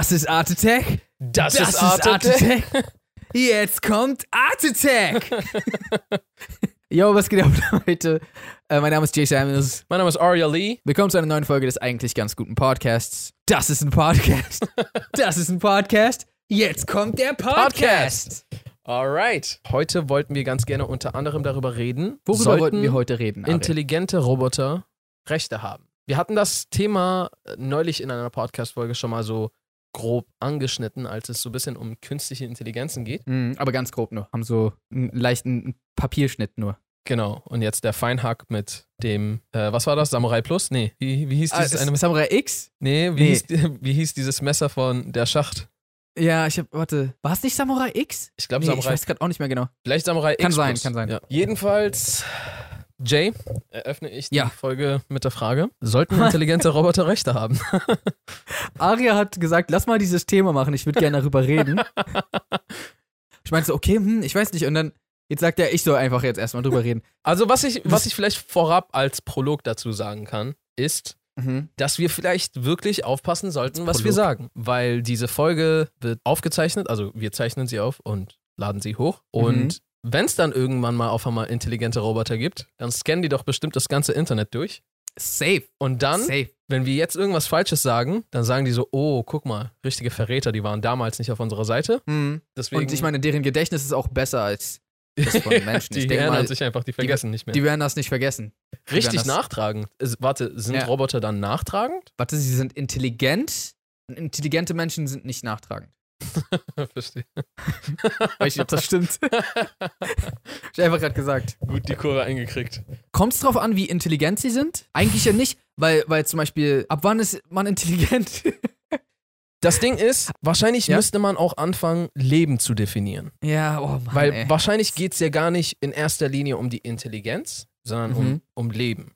Das ist Art Attack. Das, ist Art Attack. Jetzt kommt Art Attack. Yo, was geht ab heute? Äh, mein Name ist Jay Samuels. Mein Name ist Aria Lee. Willkommen zu einer neuen Folge des eigentlich ganz guten Podcasts. Das ist ein Podcast. Das ist ein Podcast. Jetzt kommt der Podcast. Alright. Heute wollten wir ganz gerne unter anderem darüber reden. Worüber sollten wollten wir heute reden? Ari? intelligente Roboter Rechte haben? Wir hatten das Thema neulich in einer Podcast-Folge schon mal so grob angeschnitten, als es so ein bisschen um künstliche Intelligenzen geht. Mm, aber ganz grob nur. Haben so einen leichten Papierschnitt nur. Genau. Und jetzt der Feinhack mit dem, äh, was war das? Samurai Plus? Nee. Wie, wie hieß dieses Ah, eine Samurai X? Nee, wie, Nee. Hieß, wie hieß dieses Messer von der Schacht? Ja, ich hab, warte. War es nicht Samurai X? Ich glaube Nee, ich Samurai. weiß gerade auch nicht mehr genau. Vielleicht Samurai Kann X. sein, Plus. kann sein. Ja. Jedenfalls, Jay, eröffne ich die Ja. Folge mit der Frage: Sollten intelligente Roboter Rechte haben? Aria hat gesagt, lass mal dieses Thema machen, ich würde gerne darüber reden. Ich meinte so, okay, hm, ich weiß nicht. Und dann, jetzt sagt er, ich soll einfach jetzt erstmal drüber reden. Also, was ich, was ich vielleicht vorab als Prolog dazu sagen kann, ist, Mhm. dass wir vielleicht wirklich aufpassen sollten, was Prolog. wir sagen. Weil diese Folge wird aufgezeichnet, also wir zeichnen sie auf und laden sie hoch. Mhm. Wenn es dann irgendwann mal auf einmal intelligente Roboter gibt, dann scannen die doch bestimmt das ganze Internet durch. Safe. Und dann, Safe. wenn wir jetzt irgendwas Falsches sagen, dann sagen die so, oh, guck mal, richtige Verräter, die waren damals nicht auf unserer Seite. Mhm. Deswegen, Und ich meine, deren Gedächtnis ist auch besser als das von Menschen. die ich denke erinnern mal, sich einfach, die vergessen nicht mehr. die werden das nicht vergessen. Richtig werden das- nachtragend. Warte, sind Ja. Roboter dann nachtragend? Warte, sie sind intelligent. Intelligente Menschen sind nicht nachtragend. Verstehe. Weiß nicht, ob das stimmt. Hab ich einfach gerade gesagt. Gut die Kurve eingekriegt. Kommt es drauf an, wie intelligent sie sind? Eigentlich ja nicht, weil, weil zum Beispiel, ab wann ist man intelligent? Das Ding ist, wahrscheinlich Ja? müsste man auch anfangen, Leben zu definieren. ja, oh Mann, Weil ey. wahrscheinlich geht es ja gar nicht in erster Linie um die Intelligenz, sondern um, Mhm. um Leben.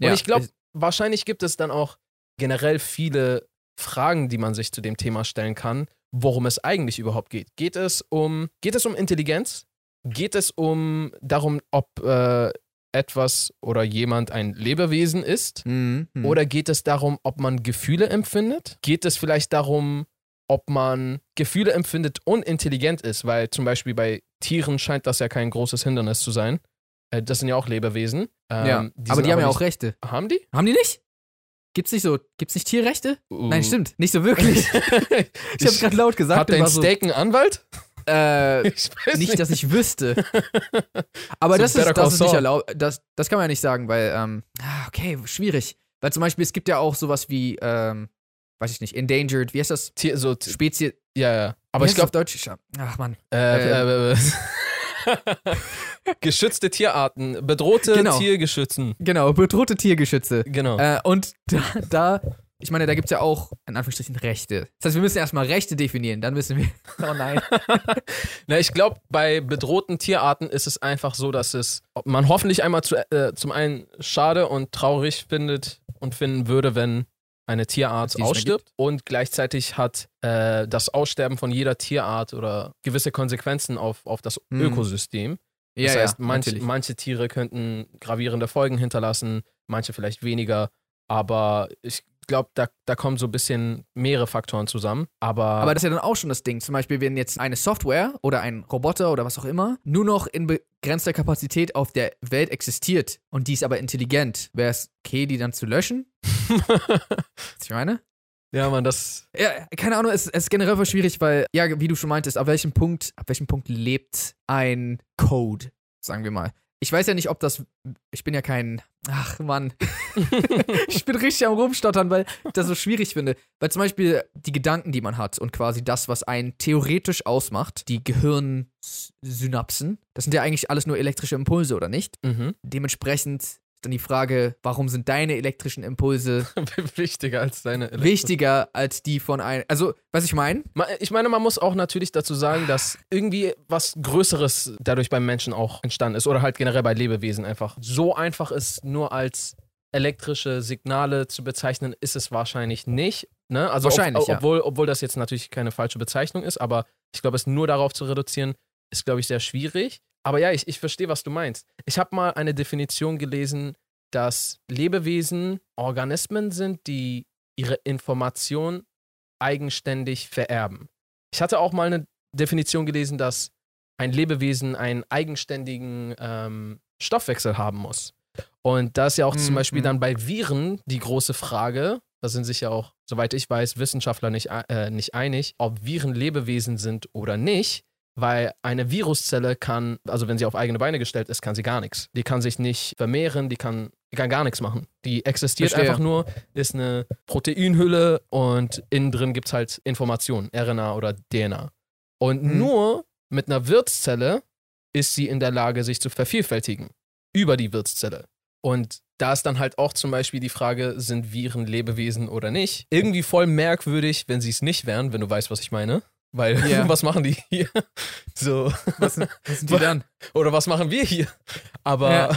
Und Ja, ich glaube, wahrscheinlich gibt es dann auch generell viele Fragen, die man sich zu dem Thema stellen kann, worum es eigentlich überhaupt geht. Geht es um, geht es um Intelligenz? Geht es um darum, ob äh, etwas oder jemand ein Lebewesen ist? Mhm, mhm. Oder geht es darum, ob man Gefühle empfindet? Geht es vielleicht darum, ob man Gefühle empfindet und intelligent ist? Weil zum Beispiel bei Tieren scheint das ja kein großes Hindernis zu sein. Äh, Das sind ja auch Lebewesen. Ähm, ja, aber die haben ja auch Rechte. Haben die? Haben die nicht? Gibt's nicht so, gibt's nicht Tierrechte? Nein, Uh. stimmt, nicht so wirklich. Ich hab's gerade laut gesagt. Hat dein so, Steak einen Anwalt? äh, Ich weiß nicht, dass ich wüsste. Aber So das ist, das ist nicht erlaubt. Das, das kann man ja nicht sagen, weil, ähm, ah, okay, schwierig. Weil zum Beispiel, es gibt ja auch sowas wie, ähm, weiß ich nicht, endangered, wie heißt das? Tier, so, Spezies. ja, ja. Aber ich glaube, Deutsch. Ach man. äh, äh, geschützte Tierarten, bedrohte Genau. Tiergeschützen. Genau, bedrohte Tiergeschütze. Genau. Äh, und da, da, ich meine, da gibt's ja auch, in Anführungsstrichen, Rechte. Das heißt, wir müssen erstmal Rechte definieren, dann müssen wir. Oh nein. Na, ich glaube, bei bedrohten Tierarten ist es einfach so, dass es man hoffentlich einmal zu, äh, zum einen schade und traurig findet und finden würde, wenn eine Tierart ausstirbt. Und gleichzeitig hat äh, das Aussterben von jeder Tierart oder gewisse Konsequenzen auf, auf das Hm. Ökosystem. Das ja, heißt, ja, manch, manche Tiere könnten gravierende Folgen hinterlassen, manche vielleicht weniger. Aber ich glaube, da, da kommen so ein bisschen mehrere Faktoren zusammen. Aber, Aber das ist ja dann auch schon das Ding. Zum Beispiel, wenn jetzt eine Software oder ein Roboter oder was auch immer nur noch in begrenzter Kapazität auf der Welt existiert und die ist aber intelligent, wäre es okay, die dann zu löschen? Was ich meine? ja, man, das. Ja, keine Ahnung, es, es ist generell voll schwierig, weil, ja, wie du schon meintest, ab welchem Punkt, ab welchem Punkt lebt ein Code, sagen wir mal. Ich weiß ja nicht, ob das. Ich bin ja kein. Ach, Mann. ich bin richtig am Rumstottern, weil ich das so schwierig finde. Weil zum Beispiel die Gedanken, die man hat und quasi das, was einen theoretisch ausmacht, die Gehirnsynapsen, das sind ja eigentlich alles nur elektrische Impulse, oder nicht? Mhm. Dementsprechend ist dann die Frage, warum sind deine elektrischen Impulse Wichtiger als deine Elektro- wichtiger als die von einem. Also, was ich meine? Ich meine, man muss auch natürlich dazu sagen, dass irgendwie was Größeres dadurch beim Menschen auch entstanden ist oder halt generell bei Lebewesen einfach. So einfach ist nur als elektrische Signale zu bezeichnen, ist es wahrscheinlich nicht. Ne? Also Wahrscheinlich, ob, ja. obwohl, obwohl das jetzt natürlich keine falsche Bezeichnung ist, aber ich glaube, es nur darauf zu reduzieren, ist, glaube ich, sehr schwierig. Aber ja, ich, ich verstehe, was du meinst. Ich habe mal eine Definition gelesen, dass Lebewesen Organismen sind, die ihre Information eigenständig vererben. Ich hatte auch mal eine Definition gelesen, dass ein Lebewesen einen eigenständigen ähm, Stoffwechsel haben muss. Und da ist ja auch zum Mhm. Beispiel dann bei Viren die große Frage, da sind sich ja auch, soweit ich weiß, Wissenschaftler nicht, äh, nicht einig, ob Viren Lebewesen sind oder nicht, weil eine Viruszelle kann, also wenn sie auf eigene Beine gestellt ist, kann sie gar nichts. Die kann sich nicht vermehren, die kann, die kann gar nichts machen. Die existiert Verstehe. einfach nur, ist eine Proteinhülle und innen drin gibt es halt Informationen, RNA oder DNA. Und Mhm. nur mit einer Wirtszelle ist sie in der Lage, sich zu vervielfältigen. Über die Wirtszelle. Und da ist dann halt auch zum Beispiel die Frage, sind Viren Lebewesen oder nicht? Irgendwie voll merkwürdig, wenn sie es nicht wären, wenn du weißt, was ich meine. Weil, Ja. was machen die hier? So. Was, was sind die dann? Oder was machen wir hier? Aber,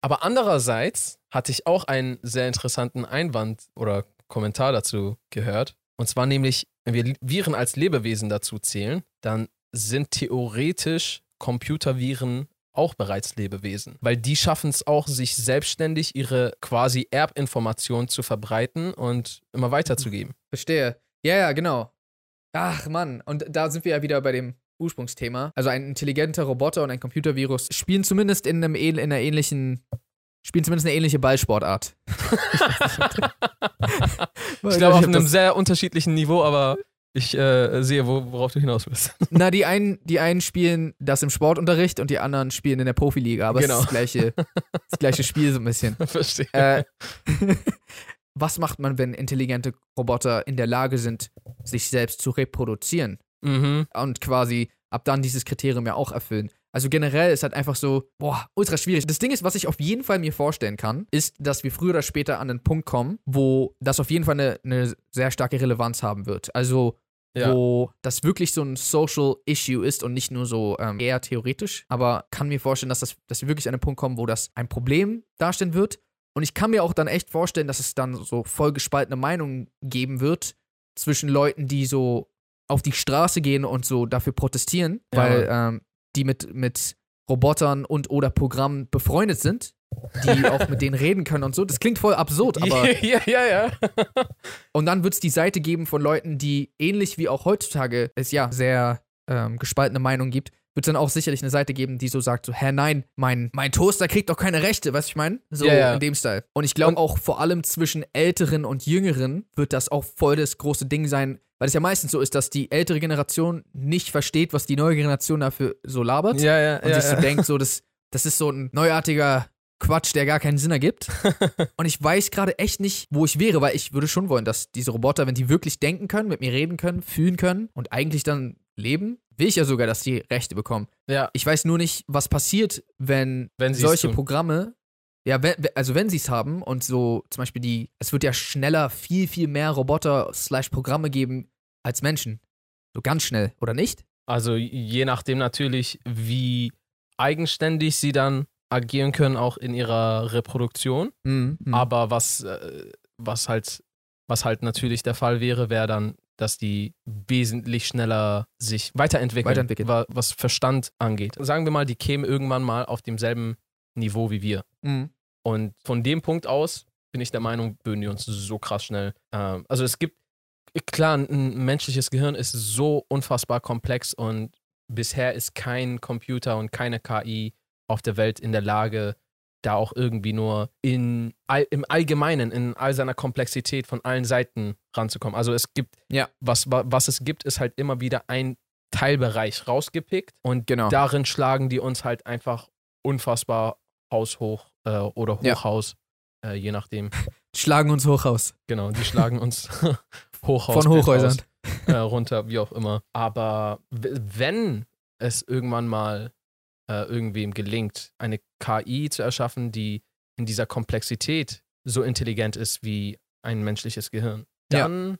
aber andererseits hatte ich auch einen sehr interessanten Einwand oder Kommentar dazu gehört. Und zwar nämlich, wenn wir Viren als Lebewesen dazu zählen, dann sind theoretisch Computerviren auch bereits Lebewesen. Weil die schaffen es auch, sich selbstständig ihre quasi Erbinformationen zu verbreiten und immer weiterzugeben. Verstehe. Ja, ja, genau. Ach, Mann. Und da sind wir ja wieder bei dem Ursprungsthema. Also ein intelligenter Roboter und ein Computervirus spielen zumindest in, einem, in einer ähnlichen, spielen zumindest eine ähnliche Ballsportart. Ich glaube, auf einem sehr unterschiedlichen Niveau, aber ich äh, sehe, wo, worauf du hinaus willst. Na, die einen, die einen spielen das im Sportunterricht und die anderen spielen in der Profiliga, aber Genau. es ist das gleiche, das gleiche Spiel so ein bisschen. Verstehe. Äh, was macht man, wenn intelligente Roboter in der Lage sind, sich selbst zu reproduzieren Mhm. und quasi ab dann dieses Kriterium ja auch erfüllen? Also generell ist halt einfach so, boah, ultra schwierig. Das Ding ist, was ich auf jeden Fall mir vorstellen kann, ist, dass wir früher oder später an den Punkt kommen, wo das auf jeden Fall eine, eine sehr starke Relevanz haben wird. Also Ja. wo das wirklich so ein Social Issue ist und nicht nur so ähm, eher theoretisch. Aber kann mir vorstellen, dass, das, dass wir wirklich an den Punkt kommen, wo das ein Problem darstellen wird. Und ich kann mir auch dann echt vorstellen, dass es dann so voll gespaltene Meinungen geben wird zwischen Leuten, die so auf die Straße gehen und so dafür protestieren, Ja. weil ähm, die mit, mit Robotern und oder Programmen befreundet sind, die auch mit denen reden können und so. Das klingt voll absurd, aber ja, ja, ja. und dann wird es die Seite geben von Leuten, die ähnlich wie auch heutzutage es ja sehr ähm, gespaltene Meinungen gibt, wird es dann auch sicherlich eine Seite geben, die so sagt, so, hä, nein, mein, mein Toaster kriegt doch keine Rechte, weißt du, ich meine? So Ja, ja. in dem Style. Und ich glaube auch vor allem zwischen Älteren und Jüngeren wird das auch voll das große Ding sein, weil es ja meistens so ist, dass die ältere Generation nicht versteht, was die neue Generation dafür so labert Ja, ja, und ja. sich so denkt, so, das, das ist so ein neuartiger Quatsch, der gar keinen Sinn ergibt. und ich weiß gerade echt nicht, wo ich wäre, weil ich würde schon wollen, dass diese Roboter, wenn die wirklich denken können, mit mir reden können, fühlen können und eigentlich dann leben, will ich ja sogar, dass die Rechte bekommen. ja. Ich weiß nur nicht, was passiert, wenn, Wenn solche. Programme, ja, wenn, also wenn sie es haben und so zum Beispiel die, es wird ja schneller viel, viel mehr Roboter slash Programme geben als Menschen. So ganz schnell, oder nicht? Also je nachdem natürlich, wie eigenständig sie dann agieren können, auch in ihrer Reproduktion. Mhm. mhm. Aber was, äh, was halt, was halt natürlich der Fall wäre, wäre dann, dass die wesentlich schneller sich weiterentwickeln, Weiterentwickeln. wa- was Verstand angeht. Sagen wir mal, die kämen irgendwann mal auf demselben Niveau wie wir. Mhm. Und von dem Punkt aus bin ich der Meinung, würden die uns so krass schnell. Ähm, also es gibt, klar, ein menschliches Gehirn ist so unfassbar komplex und bisher ist kein Computer und keine KI auf der Welt in der Lage, da auch irgendwie nur in, all, im Allgemeinen, in all seiner Komplexität von allen Seiten ranzukommen. Also es gibt, Ja. was, wa- was es gibt, ist halt immer wieder ein Teilbereich rausgepickt und Genau. darin schlagen die uns halt einfach unfassbar haushoch äh, oder Ja. Hochhaus, äh, je nachdem. Schlagen uns hoch aus. Genau, die schlagen uns Hochhaus Von Hochhäusern. äh, runter, wie auch immer. Aber wenn es irgendwann mal äh, irgendwem gelingt, eine KI zu erschaffen, die in dieser Komplexität so intelligent ist wie ein menschliches Gehirn, Ja. dann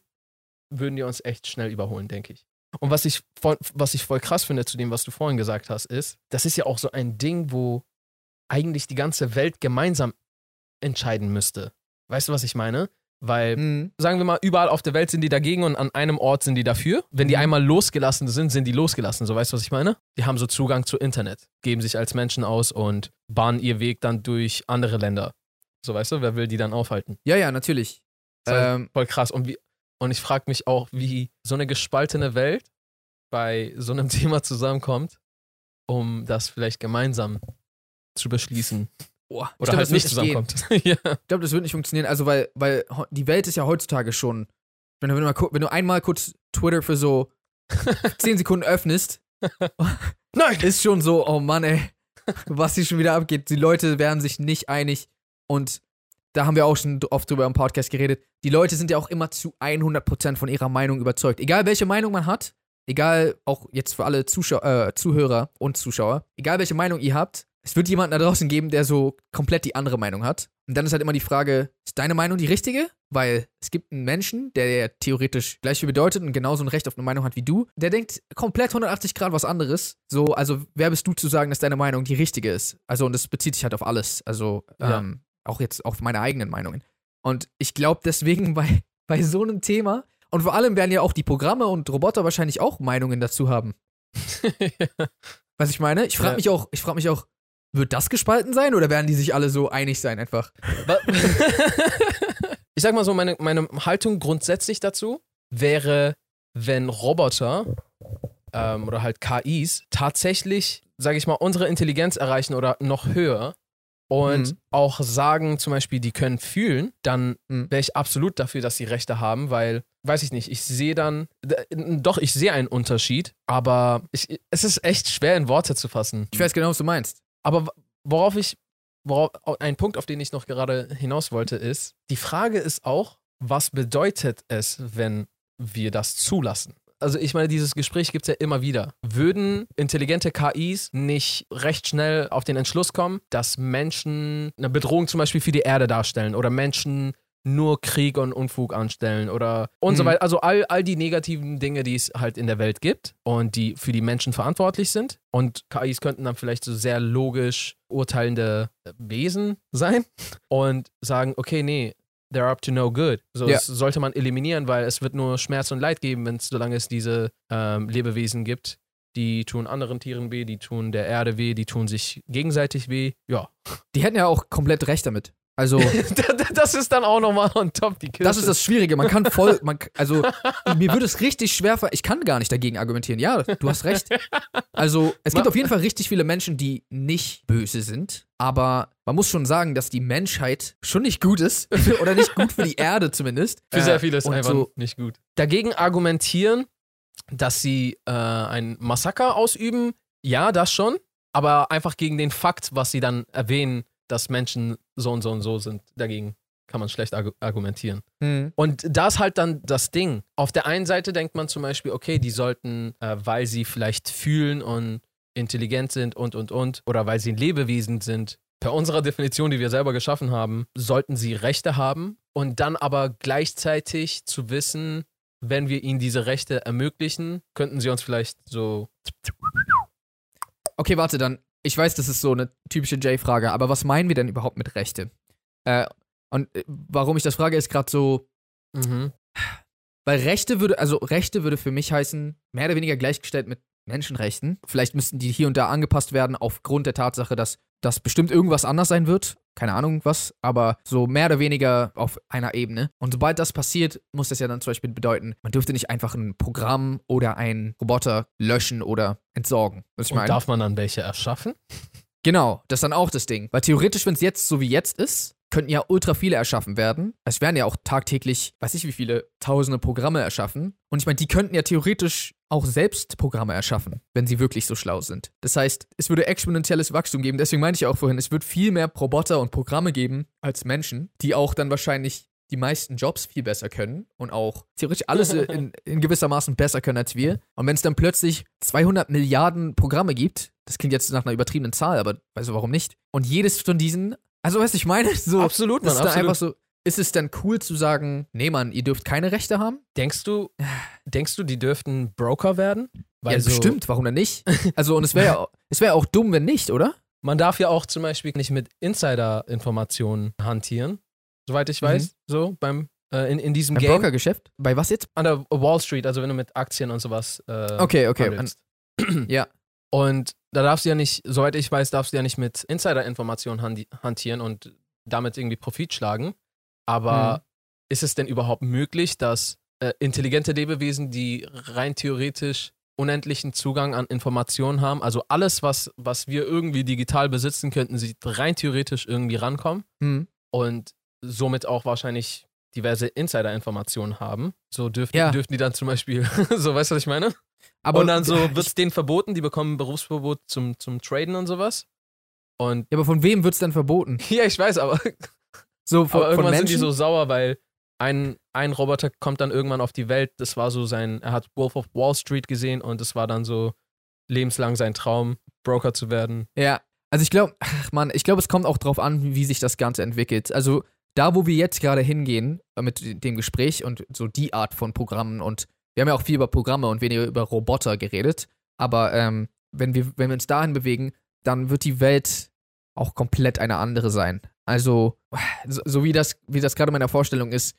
würden die uns echt schnell überholen, denke ich. Und was ich, voll, was ich voll krass finde zu dem, was du vorhin gesagt hast, ist, das ist ja auch so ein Ding, wo eigentlich die ganze Welt gemeinsam entscheiden müsste. Weißt du, was ich meine? Weil Mhm. sagen wir mal, überall auf der Welt sind die dagegen und an einem Ort sind die dafür. Wenn die Mhm. einmal losgelassen sind, sind die losgelassen. So weißt du, was ich meine? Die haben so Zugang zu Internet, geben sich als Menschen aus und bahnen ihr Weg dann durch andere Länder. So weißt du, wer will die dann aufhalten? Ja, ja, natürlich. Ist Ähm, voll krass. Und wie, Und ich frage mich auch, wie so eine gespaltene Welt bei so einem Thema zusammenkommt, um das vielleicht gemeinsam zu beschließen. Boah, Oder glaub, halt nicht zusammenkommt. ja. Ich glaube, das wird nicht funktionieren. Also, weil, weil die Welt ist ja heutzutage schon. Wenn du, wenn du, wenn du einmal kurz Twitter für so 10 Sekunden öffnest, Nein! ist schon so, oh Mann, ey, was hier schon wieder abgeht. Die Leute werden sich nicht einig. Und da haben wir auch schon oft drüber im Podcast geredet. Die Leute sind ja auch immer zu 100% von ihrer Meinung überzeugt. Egal welche Meinung man hat, egal auch jetzt für alle Zuschau äh, Zuhörer und Zuschauer, egal welche Meinung ihr habt, es wird jemanden da draußen geben, der so komplett die andere Meinung hat. Und dann ist halt immer die Frage, ist deine Meinung die richtige? Weil es gibt einen Menschen, der, theoretisch gleich viel bedeutet und genauso ein Recht auf eine Meinung hat wie du, der denkt komplett 180 Grad was anderes. So, also wer bist du zu sagen, dass deine Meinung die richtige ist? Also, und das bezieht sich halt auf alles. Also, Ja. ähm, auch jetzt auf meine eigenen Meinungen. Und ich glaube deswegen bei, bei so einem Thema, und vor allem werden ja auch die Programme und Roboter wahrscheinlich auch Meinungen dazu haben. Was ich meine? Ich frage Ja. mich auch, ich frage mich auch, wird das gespalten sein oder werden die sich alle so einig sein einfach? Ich sag mal so, meine, meine Haltung grundsätzlich dazu wäre, wenn Roboter ähm, oder halt KIs tatsächlich, sage ich mal, unsere Intelligenz erreichen oder noch höher und Mhm. auch sagen, zum Beispiel, die können fühlen, dann Mhm. wäre ich absolut dafür, dass sie Rechte haben, weil, weiß ich nicht, ich sehe dann, doch, ich sehe einen Unterschied, aber ich, es ist echt schwer in Worte zu fassen. Ich weiß genau, was du meinst. Aber worauf ich, worauf, ein Punkt, auf den ich noch gerade hinaus wollte, ist, die Frage ist auch, was bedeutet es, wenn wir das zulassen? Also ich meine, dieses Gespräch gibt es ja immer wieder. Würden intelligente KIs nicht recht schnell auf den Entschluss kommen, dass Menschen eine Bedrohung zum Beispiel für die Erde darstellen oder Menschen nur Krieg und Unfug anstellen oder und so Mhm. weiter. Also all, all die negativen Dinge, die es halt in der Welt gibt und die für die Menschen verantwortlich sind. Und KIs könnten dann vielleicht so sehr logisch urteilende Wesen sein und sagen, okay, nee, they're up to no good. So, Ja. das sollte man eliminieren, weil es wird nur Schmerz und Leid geben, wenn es, solange es diese ähm, Lebewesen gibt. Die tun anderen Tieren weh, die tun der Erde weh, die tun sich gegenseitig weh. Ja. Die hätten ja auch komplett recht damit. Also, das ist dann auch nochmal on top die Kirsche. das ist das Schwierige. Man kann voll, man, also, mir würde es richtig schwer, ver- ich kann gar nicht dagegen argumentieren. Ja, du hast recht. Also, es gibt auf jeden Fall richtig viele Menschen, die nicht böse sind. Aber man muss schon sagen, dass die Menschheit schon nicht gut ist. Oder nicht gut für die Erde zumindest. Für Äh, sehr viele ist und einfach so, nicht gut. Dagegen argumentieren, dass sie äh, ein Massaker ausüben, ja, das schon. Aber einfach gegen den Fakt, was sie dann erwähnen, dass Menschen so und so und so sind, dagegen kann man schlecht argu argumentieren. hm. Und da ist halt dann das Ding. Auf der einen Seite denkt man zum Beispiel, okay, die sollten, äh, weil sie vielleicht fühlen und intelligent sind und, und, und, oder weil sie ein Lebewesen sind, per unserer Definition, die wir selber geschaffen haben, sollten sie Rechte haben und dann aber gleichzeitig zu wissen, wenn wir ihnen diese Rechte ermöglichen, könnten sie uns vielleicht so. Okay, warte, dann. Ich weiß, das ist so eine typische Jay-Frage, aber was meinen wir denn überhaupt mit Rechte? Äh, und äh, warum ich das frage, ist gerade so, Mhm. weil Rechte würde, also Rechte würde für mich heißen, mehr oder weniger gleichgestellt mit Menschenrechten. Vielleicht müssten die hier und da angepasst werden aufgrund der Tatsache, dass das bestimmt irgendwas anders sein wird. Keine Ahnung was, aber so mehr oder weniger auf einer Ebene. Und sobald das passiert, muss das ja dann zum Beispiel bedeuten, man dürfte nicht einfach ein Programm oder einen Roboter löschen oder entsorgen. Was ich Und meine? darf man dann welche erschaffen? Genau, das ist dann auch das Ding. Weil theoretisch, wenn es jetzt so wie jetzt ist, könnten ja ultra viele erschaffen werden. Es werden ja auch tagtäglich, weiß ich wie viele, tausende Programme erschaffen. Und ich meine, die könnten ja theoretisch auch selbst Programme erschaffen, wenn sie wirklich so schlau sind. Das heißt, es würde exponentielles Wachstum geben. Deswegen meinte ich auch vorhin, es wird viel mehr Roboter und Programme geben als Menschen, die auch dann wahrscheinlich die meisten Jobs viel besser können und auch theoretisch alles in, in gewissermaßen besser können als wir. Und wenn es dann plötzlich 200 Milliarden Programme gibt, das klingt jetzt nach einer übertriebenen Zahl, aber weißt du warum nicht? Und jedes von diesen, also weißt du, ich meine, so, Absolut, Mann, ist absolut. einfach so, ist es dann cool zu sagen, nee Mann, ihr dürft keine Rechte haben? Denkst du, denkst du, die dürften Broker werden? ja, so- bestimmt, warum denn nicht? Also, und es wäre ja, es wäre auch dumm, wenn nicht, oder? Man darf ja auch zum Beispiel nicht mit Insider-Informationen hantieren, soweit ich weiß, so beim äh, in, in diesem Beim Game. Brokergeschäft? Bei was jetzt? An der Wall Street, also wenn du mit Aktien und sowas äh, Okay, okay. handelst. Ja. Und da darfst du ja nicht, soweit ich weiß, darfst du ja nicht mit Insider-Informationen hantieren und damit irgendwie Profit schlagen. Aber Mhm. ist es denn überhaupt möglich, dass äh, intelligente Lebewesen, die rein theoretisch unendlichen Zugang an Informationen haben. Also alles, was, was wir irgendwie digital besitzen, könnten sie rein theoretisch irgendwie rankommen Hm. und somit auch wahrscheinlich diverse Insider-Informationen haben. So dürften, Ja. dürften die dann zum Beispiel, so weißt du, was ich meine? Aber und dann so wird es denen verboten, die bekommen Berufsverbot zum, zum Traden und sowas. Und Ja, aber von wem wird's denn verboten? ja, ich weiß, aber, So von, aber irgendwann sind die so sauer, weil ein, ein Roboter kommt dann irgendwann auf die Welt. Das war so sein, er hat Wolf of Wall Street gesehen und es war dann so lebenslang sein Traum, Broker zu werden. Ja, also ich glaube, ach man, ich glaube, es kommt auch drauf an, wie sich das Ganze entwickelt. Also da, wo wir jetzt gerade hingehen äh, mit dem Gespräch und so die Art von Programmen und wir haben ja auch viel über Programme und weniger über Roboter geredet, aber ähm, wenn, wir, wenn wir uns dahin bewegen, dann wird die Welt auch komplett eine andere sein. Also, so, so wie das, wie das gerade in meiner Vorstellung ist,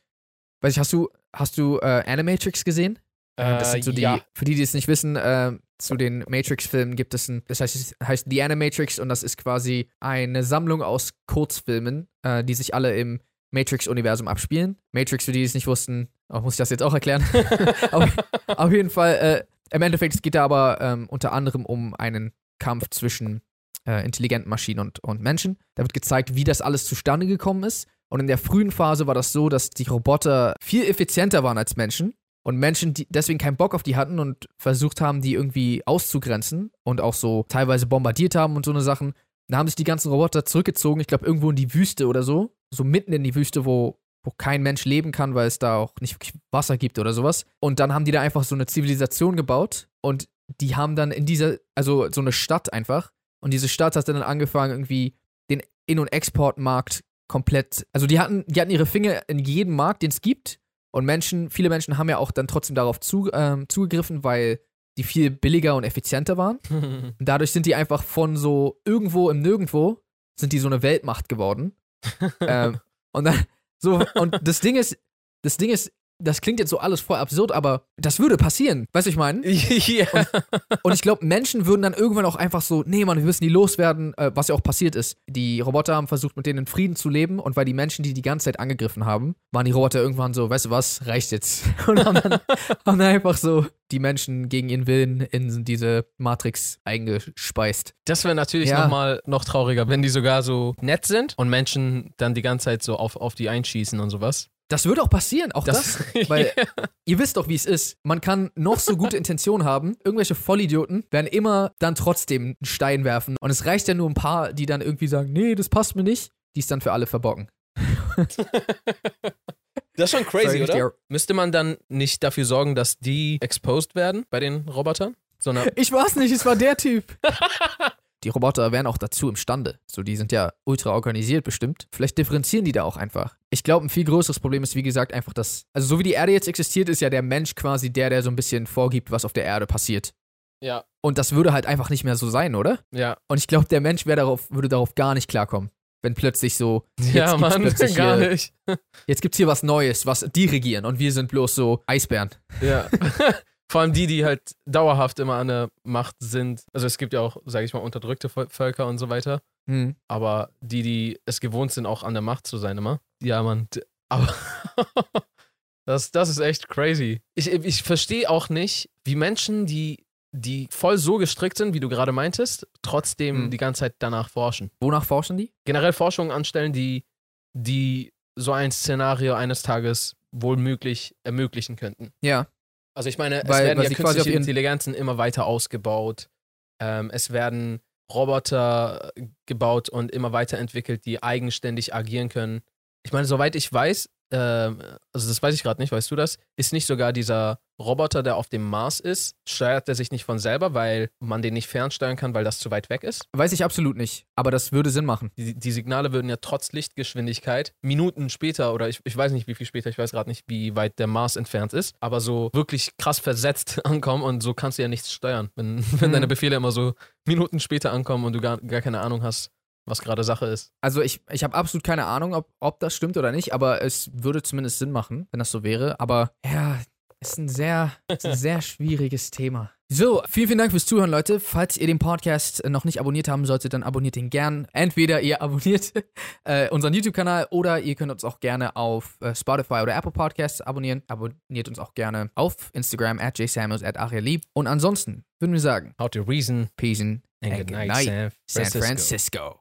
weiß ich, hast du, hast du äh, Animatrix gesehen? Das sind so die, ja. für die, die es nicht wissen, äh, zu den Matrix-Filmen gibt es ein, das heißt, es heißt The Animatrix und das ist quasi eine Sammlung aus Kurzfilmen, äh, die sich alle im Matrix-Universum abspielen. Matrix, für die, die es nicht wussten, oh, muss ich das jetzt auch erklären? auf, auf jeden Fall, äh, im Endeffekt, es geht da aber ähm, unter anderem um einen Kampf zwischen äh, intelligenten Maschinen und, und Menschen. Da wird gezeigt, wie das alles zustande gekommen ist. Und in der frühen Phase war das so, dass die Roboter viel effizienter waren als Menschen und Menschen, die deswegen keinen Bock auf die hatten und versucht haben, die irgendwie auszugrenzen und auch so teilweise bombardiert haben und so eine Sachen. Da haben sich die ganzen Roboter zurückgezogen, ich glaube irgendwo in die Wüste oder so, so mitten in die Wüste, wo, wo kein Mensch leben kann, weil es da auch nicht wirklich Wasser gibt oder sowas. Und dann haben die da einfach so eine Zivilisation gebaut und die haben dann in dieser, also so eine Stadt einfach. Und diese Stadt hat dann angefangen, irgendwie den In- und Exportmarkt komplett, also die hatten, die hatten ihre Finger in jedem Markt, den es gibt. Und Menschen, viele Menschen haben ja auch dann trotzdem darauf zu, ähm, zugegriffen, weil die viel billiger und effizienter waren. Und dadurch sind die einfach von so irgendwo im Nirgendwo, sind die so eine Weltmacht geworden. ähm, und dann, so, und das Ding ist, das Ding ist, das klingt jetzt so alles voll absurd, aber das würde passieren. Weißt du, ich meine? ja. Und ich glaube, Menschen würden dann irgendwann auch einfach so, nee, Mann, wir müssen die loswerden, äh, was ja auch passiert ist. Die Roboter haben versucht, mit denen in Frieden zu leben und weil die Menschen, die die ganze Zeit angegriffen haben, waren die Roboter irgendwann so, weißt du was, reicht jetzt. Und haben dann, haben dann einfach so die Menschen gegen ihren Willen in diese Matrix eingespeist. Das wäre natürlich Ja. noch mal noch trauriger, wenn die sogar so nett sind und Menschen dann die ganze Zeit so auf, auf die einschießen und sowas. Das würde auch passieren, auch das. weil- Ihr wisst doch, wie es ist. Man kann noch so gute Intentionen haben. Irgendwelche Vollidioten werden immer dann trotzdem einen Stein werfen. Und es reicht ja nur ein paar, die dann irgendwie sagen, nee, das passt mir nicht, die es dann für alle verbocken. Das ist schon crazy, Sorry, oder? Müsste man dann nicht dafür sorgen, dass die exposed werden bei den Robotern? Sondern Ich weiß nicht, es war der Typ. die Roboter wären auch dazu imstande. So, die sind ja ultra organisiert bestimmt. Vielleicht differenzieren die da auch einfach. Ich glaube, ein viel größeres Problem ist, wie gesagt, einfach das. Also, so wie die Erde jetzt existiert, ist ja der Mensch quasi der, der so ein bisschen vorgibt, was auf der Erde passiert. ja, Und das würde halt einfach nicht mehr so sein, oder? ja, Und ich glaube, der Mensch darauf, würde darauf gar nicht klarkommen. Wenn plötzlich so, jetzt ja, gibt's Mann, plötzlich gar hier, nicht. jetzt gibt's hier was Neues, was die regieren und wir sind bloß so Eisbären. Ja. Vor allem die, die halt dauerhaft immer an der Macht sind. Also es gibt ja auch, sage ich mal, unterdrückte Völker und so weiter. Hm. Aber die, die es gewohnt sind, auch an der Macht zu sein immer. Ja, Mann. d- Aber das, das ist echt crazy. Ich, ich verstehe auch nicht, wie Menschen, die, die voll so gestrickt sind, wie du gerade meintest, trotzdem Hm. die ganze Zeit danach forschen. Wonach forschen die? Generell Forschungen anstellen, die, die so ein Szenario eines Tages wohl möglich ermöglichen könnten. Ja. Also ich meine, es Weil- werden weil ja künstliche Intelligenzen immer weiter ausgebaut. Ähm, es werden Roboter äh, gebaut und immer weiterentwickelt, die eigenständig agieren können. Ich meine, soweit ich weiß, ähm, also das weiß ich gerade nicht, weißt du das? Ist nicht sogar dieser Roboter, der auf dem Mars ist, steuert er sich nicht von selber, weil man den nicht fernsteuern kann, weil das zu weit weg ist? Weiß ich absolut nicht. Aber das würde Sinn machen. Die, die Signale würden ja trotz Lichtgeschwindigkeit Minuten später oder ich, ich weiß nicht, wie viel später, ich weiß gerade nicht, wie weit der Mars entfernt ist, aber so wirklich krass versetzt ankommen und so kannst du ja nichts steuern, wenn, wenn Hm. deine Befehle immer so Minuten später ankommen und du gar, gar keine Ahnung hast, was gerade Sache ist. Also ich, ich habe absolut keine Ahnung, ob, ob das stimmt oder nicht, aber es würde zumindest Sinn machen, wenn das so wäre. Aber ja, ist ein sehr, ist ein sehr schwieriges Thema. So, vielen, vielen Dank fürs Zuhören, Leute. Falls ihr den Podcast noch nicht abonniert haben solltet, dann abonniert ihn gern. Entweder ihr abonniert äh, unseren YouTube-Kanal oder ihr könnt uns auch gerne auf äh, Spotify oder Apple Podcasts abonnieren. Abonniert uns auch gerne auf Instagram at jsamuels at arielieb. Und ansonsten würden wir sagen, How to reason Peace and and good night, San San Francisco. Francisco.